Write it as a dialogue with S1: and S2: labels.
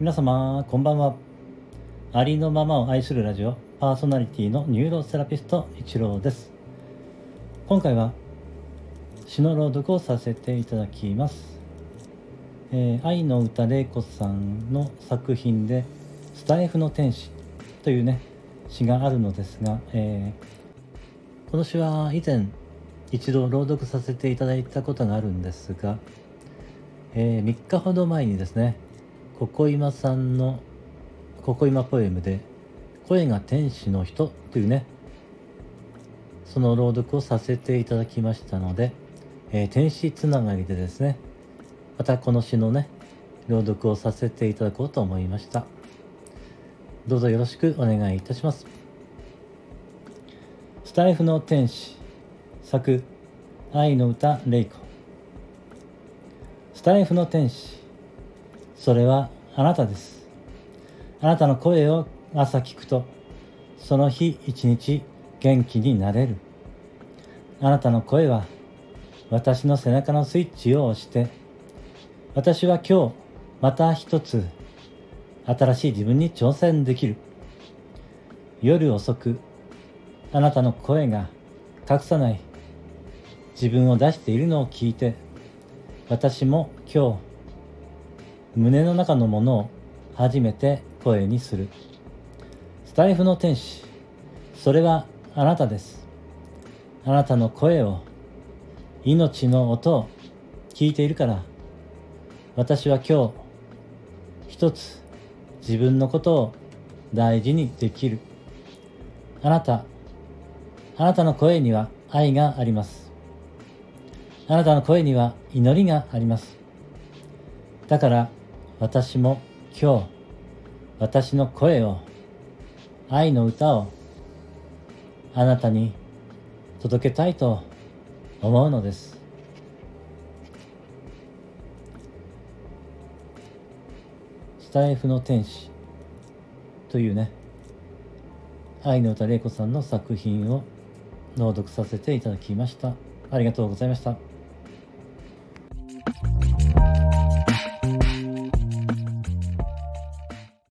S1: 皆様こんばんは。ありのままを愛するラジオパーソナリティのニューロセラピスト一郎です。今回は詩の朗読をさせていただきます、えー、愛の歌玲子さんの作品で「スタイフの天使」というね詩があるのですが、えー、この詩は以前一度朗読させていただいたことがあるんですが、えー、3日ほど前にですねここ今さんのここ今ポエムで「声が天使の人」というねその朗読をさせていただきましたので、えー、天使つながりでですねまたこの詩のね朗読をさせていただこうと思いました。どうぞよろしくお願いいたします。スタイフの天使作愛の歌レイコ。スタイフの天使。それはあなたです。あなたの声を朝聞くと、その日一日元気になれる。あなたの声は私の背中のスイッチを押して、私は今日また一つ新しい自分に挑戦できる。夜遅くあなたの声が隠さない自分を出しているのを聞いて私も今日胸の中のものを初めて声にする。スタイフの天使。それはあなたです。あなたの声を命の音を聞いているから。私は今日一つ自分のことを大事にできる。あなたあなたの声には愛があります。あなたの声には祈りがあります。だから私も今日私の声を愛の歌をあなたに届けたいと思うのです。スタイフの天使というね愛の歌玲子さんの作品を朗読させていただきました。ありがとうございました。